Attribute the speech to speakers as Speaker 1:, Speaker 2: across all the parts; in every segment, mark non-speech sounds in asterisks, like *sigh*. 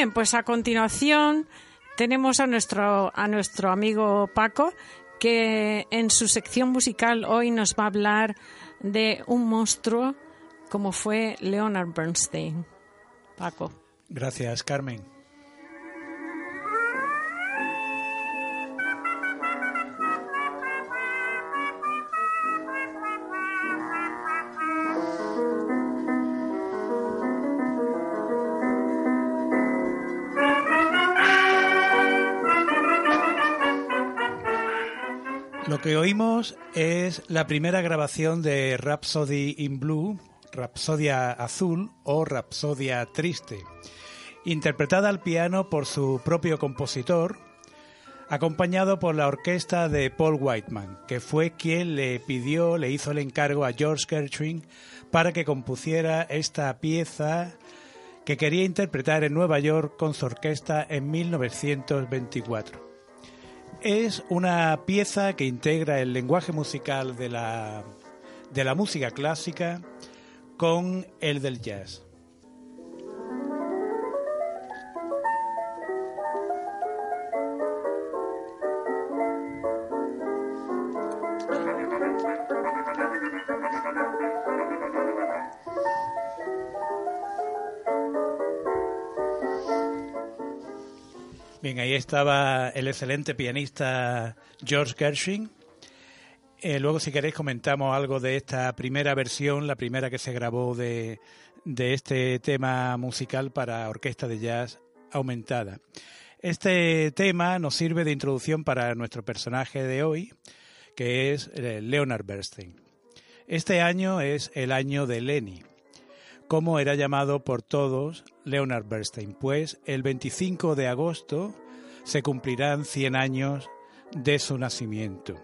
Speaker 1: Bien, pues a continuación tenemos a nuestro, a nuestro amigo Paco, que en su sección musical hoy nos va a hablar de un monstruo como fue Leonard Bernstein. Paco.
Speaker 2: Gracias, Carmen. Lo que oímos es la primera grabación de Rhapsody in Blue, Rapsodia Azul o Rapsodia Triste, interpretada al piano por su propio compositor, acompañado por la orquesta de Paul Whiteman, que fue quien le pidió, le hizo el encargo a George Gershwin para que compusiera esta pieza que quería interpretar en Nueva York con su orquesta en 1924. Es una pieza que integra el lenguaje musical de la, de la música clásica con el del jazz. Bien, ahí estaba el excelente pianista George Gershwin. Eh, luego, si queréis, comentamos algo de esta primera versión, la primera que se grabó de, de este tema musical para orquesta de jazz aumentada. Este tema nos sirve de introducción para nuestro personaje de hoy, que es eh, Leonard Bernstein. Este año es el año de Lenny como era llamado por todos Leonard Bernstein, pues el 25 de agosto se cumplirán 100 años de su nacimiento.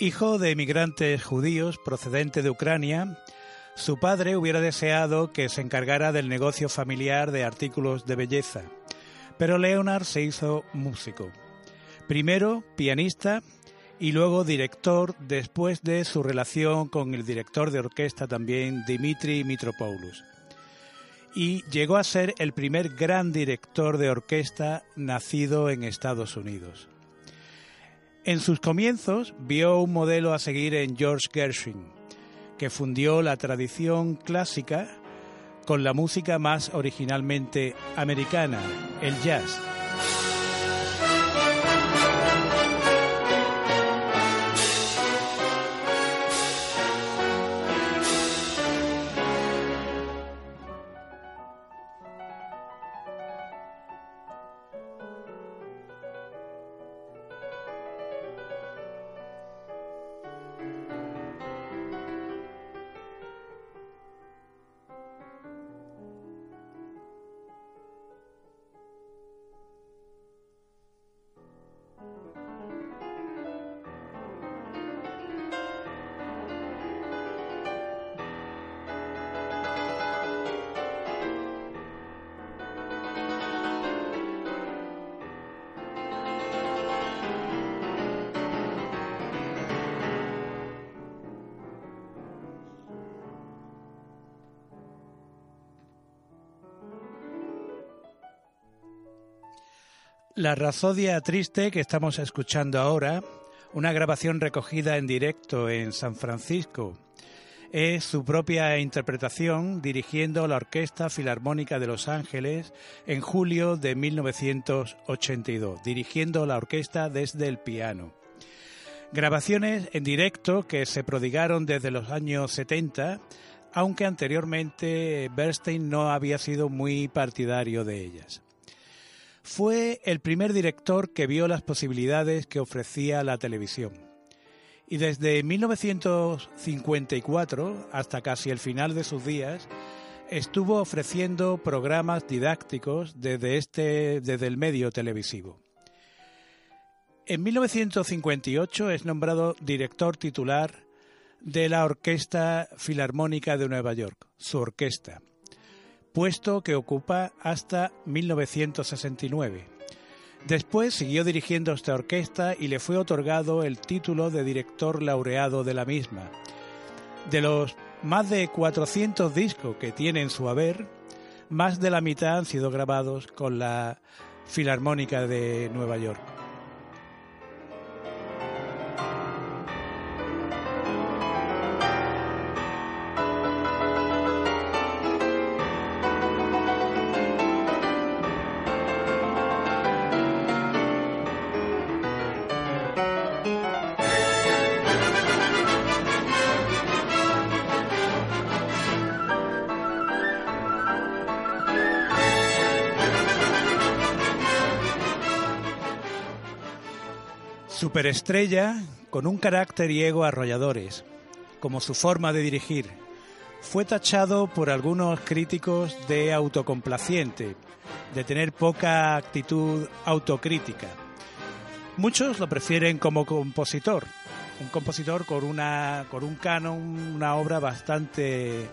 Speaker 2: Hijo de emigrantes judíos procedente de Ucrania, su padre hubiera deseado que se encargara del negocio familiar de artículos de belleza, pero Leonard se hizo músico. Primero pianista y luego director después de su relación con el director de orquesta también Dimitri Mitropoulos. Y llegó a ser el primer gran director de orquesta nacido en Estados Unidos. En sus comienzos vio un modelo a seguir en George Gershwin, que fundió la tradición clásica con la música más originalmente americana, el jazz. La Razodia Triste que estamos escuchando ahora, una grabación recogida en directo en San Francisco, es su propia interpretación dirigiendo la Orquesta Filarmónica de Los Ángeles en julio de 1982, dirigiendo la orquesta desde el piano. Grabaciones en directo que se prodigaron desde los años 70, aunque anteriormente Bernstein no había sido muy partidario de ellas. Fue el primer director que vio las posibilidades que ofrecía la televisión. Y desde 1954 hasta casi el final de sus días, estuvo ofreciendo programas didácticos desde, este, desde el medio televisivo. En 1958 es nombrado director titular de la Orquesta Filarmónica de Nueva York, su orquesta, puesto que ocupa hasta 1969. Después siguió dirigiendo esta orquesta y le fue otorgado el título de director laureado de la misma. De los más de 400 discos que tiene en su haber, más de la mitad han sido grabados con la Filarmónica de Nueva York. Superestrella con un carácter y ego arrolladores, como su forma de dirigir. Fue tachado por algunos críticos de autocomplaciente, de tener poca actitud autocrítica. Muchos lo prefieren como compositor, un compositor con una con un canon, una obra bastante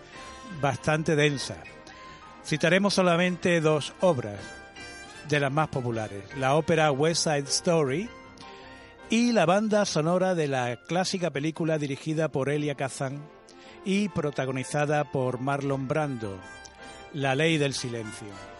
Speaker 2: bastante densa. Citaremos solamente dos obras de las más populares, la ópera West Side Story y la banda sonora de la clásica película dirigida por Elia Kazan y protagonizada por Marlon Brando, La ley del silencio.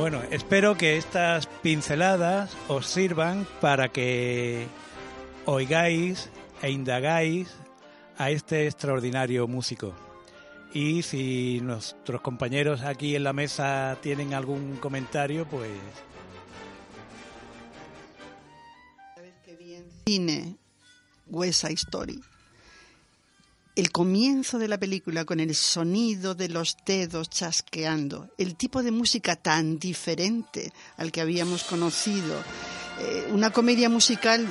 Speaker 2: Bueno, espero que estas pinceladas os sirvan para que oigáis e indagáis a este extraordinario músico. Y si nuestros compañeros aquí en la mesa tienen algún comentario, pues...
Speaker 3: cine West Side Story, el comienzo de la película con el sonido de los dedos chasqueando, el tipo de música tan diferente al que habíamos conocido, eh, una comedia musical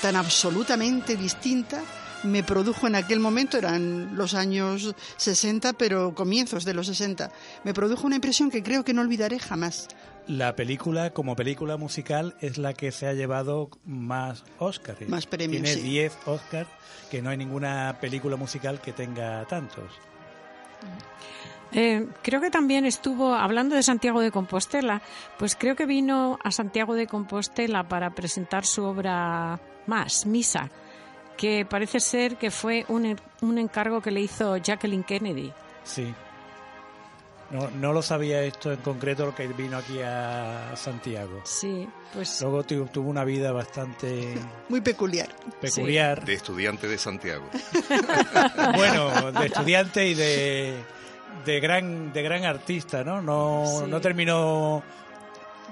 Speaker 3: tan absolutamente distinta, me produjo en aquel momento, eran los años 60, pero comienzos de los 60, me produjo una impresión que creo que no olvidaré jamás.
Speaker 2: La película, como película musical, es la que se ha llevado más Oscars.
Speaker 3: Más premios,
Speaker 2: Tiene
Speaker 3: sí.
Speaker 2: 10 Oscars, que no hay ninguna película musical que tenga tantos.
Speaker 1: Eh, creo que también estuvo, hablando de Santiago de Compostela, pues creo que vino a Santiago de Compostela para presentar su obra más, Misa, que parece ser que fue un, un encargo que le hizo Jacqueline Kennedy.
Speaker 2: Sí. No, no lo sabía esto en concreto, lo que vino aquí a Santiago.
Speaker 1: Sí, pues
Speaker 2: Luego tu- tuvo una vida bastante *laughs*
Speaker 3: Muy peculiar.
Speaker 2: peculiar.
Speaker 4: de estudiante de Santiago. *laughs*
Speaker 2: Bueno, de *laughs* estudiante y de, de gran de gran artista, ¿no? No,
Speaker 1: Sí.
Speaker 2: no terminó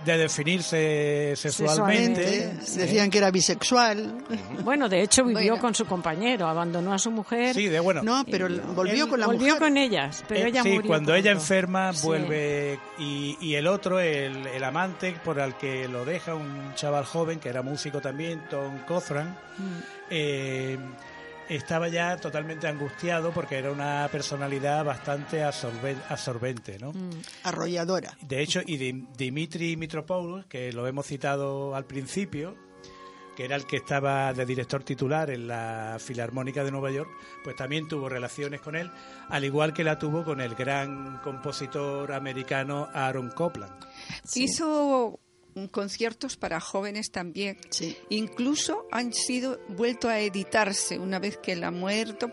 Speaker 2: de definirse sexualmente.
Speaker 1: Sexualmente,
Speaker 3: Decían que era bisexual.
Speaker 1: bueno, de hecho vivió
Speaker 3: Bueno.
Speaker 1: con su compañero, abandonó a su mujer.
Speaker 2: Sí, de bueno.
Speaker 3: No, pero volvió
Speaker 2: él
Speaker 3: con la
Speaker 1: volvió
Speaker 3: mujer.
Speaker 1: con ellas, pero
Speaker 2: Eh,
Speaker 1: ella
Speaker 2: sí,
Speaker 1: murió
Speaker 2: cuando ella enferma
Speaker 1: Sí.
Speaker 2: vuelve y, y el otro, el, el amante por el que lo deja, un chaval joven que era músico también, Tom Cothran,
Speaker 1: Mm.
Speaker 2: eh, estaba ya totalmente angustiado porque era una personalidad bastante absorbe- absorbente, ¿no?
Speaker 1: Mm.
Speaker 3: Arrolladora.
Speaker 2: De hecho, y Dim- Dimitri Mitropoulos, que lo hemos citado al principio, que era el que estaba de director titular en la Filarmónica de Nueva York, pues también tuvo relaciones con él, al igual que la tuvo con el gran compositor americano Aaron Copland.
Speaker 5: Hizo conciertos para jóvenes también.
Speaker 3: Sí.
Speaker 5: Incluso han sido vuelto a editarse una vez que él ha muerto.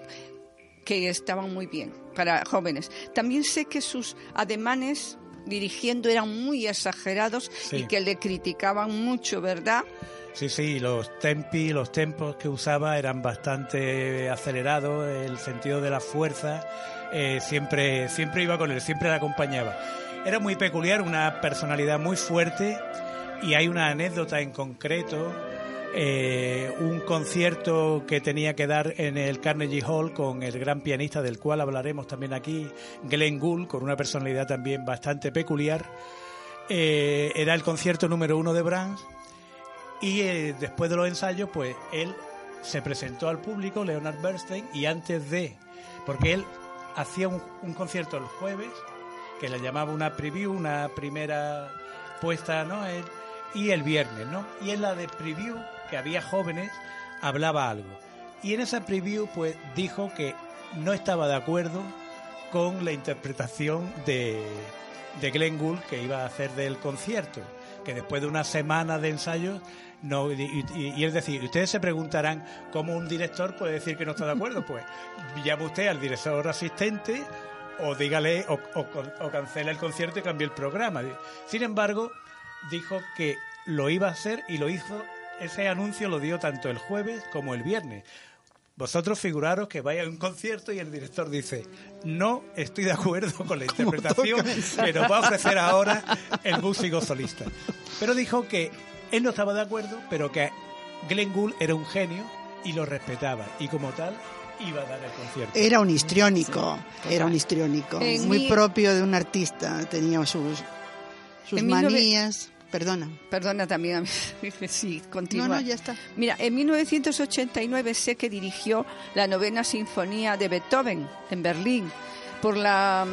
Speaker 5: que estaban muy bien para jóvenes. También sé que sus ademanes dirigiendo eran muy exagerados y que le criticaban mucho, ¿verdad?
Speaker 2: Sí, sí, los tempi, los tempos que usaba eran bastante acelerados, el sentido de la fuerza eh, siempre, siempre iba con él, siempre le acompañaba. Era muy peculiar, una personalidad muy fuerte y hay una anécdota en concreto, eh, un concierto que tenía que dar en el Carnegie Hall con el gran pianista del cual hablaremos también aquí, Glenn Gould, con una personalidad también bastante peculiar. Eh, era el concierto número uno de Brahms y eh, después de los ensayos, pues él se presentó al público, Leonard Bernstein, y antes de, porque él hacía un, concierto el jueves, que le llamaba una preview, una primera puesta, ¿no? Y el viernes, ¿no? Y en la de preview, que había jóvenes, hablaba algo. Y en esa preview, pues dijo que no estaba de acuerdo con la interpretación de, de Glenn Gould que iba a hacer del concierto, que después de una semana de ensayos no, y, es decir, ustedes se preguntarán cómo un director puede decir que no está de acuerdo. Pues llame usted al director asistente o dígale o, o, cancela el concierto y cambie el programa. Sin embargo, dijo que lo iba a hacer y lo hizo. Ese anuncio lo dio tanto el jueves como el viernes. Vosotros figuraros que vaya a un concierto y el director dice, no estoy de acuerdo con la *laughs* interpretación que nos va a ofrecer ahora el músico solista. Pero dijo que él no estaba de acuerdo, pero que Glenn Gould era un genio y lo respetaba. Y como tal, iba a dar el concierto.
Speaker 3: Era un histriónico, era un histriónico. muy propio de un artista. Tenía sus, sus manías. Perdona.
Speaker 5: Perdona también, *laughs* sí, continúa.
Speaker 3: No, no, ya está.
Speaker 5: Mira, en 1989 sé que dirigió la novena sinfonía de Beethoven en Berlín por la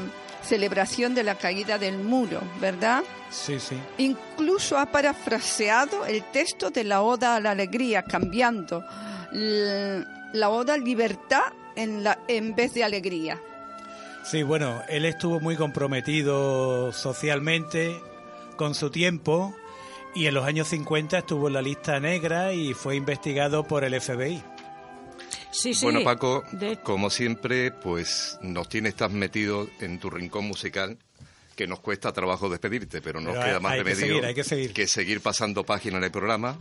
Speaker 5: celebración de la caída del muro, ¿verdad?
Speaker 2: Sí, sí.
Speaker 5: Incluso ha parafraseado el texto de la Oda a la Alegría, cambiando la Oda a Libertad en, la, en vez de alegría.
Speaker 2: Sí, bueno, él estuvo muy comprometido socialmente con su tiempo y en los años 50 estuvo en la lista negra y fue investigado por el FBI.
Speaker 4: Bueno, Paco, como siempre, pues nos tienes tan metido en tu rincón musical que nos cuesta trabajo despedirte, pero nos queda más remedio que, seguir. que seguir pasando página en el programa.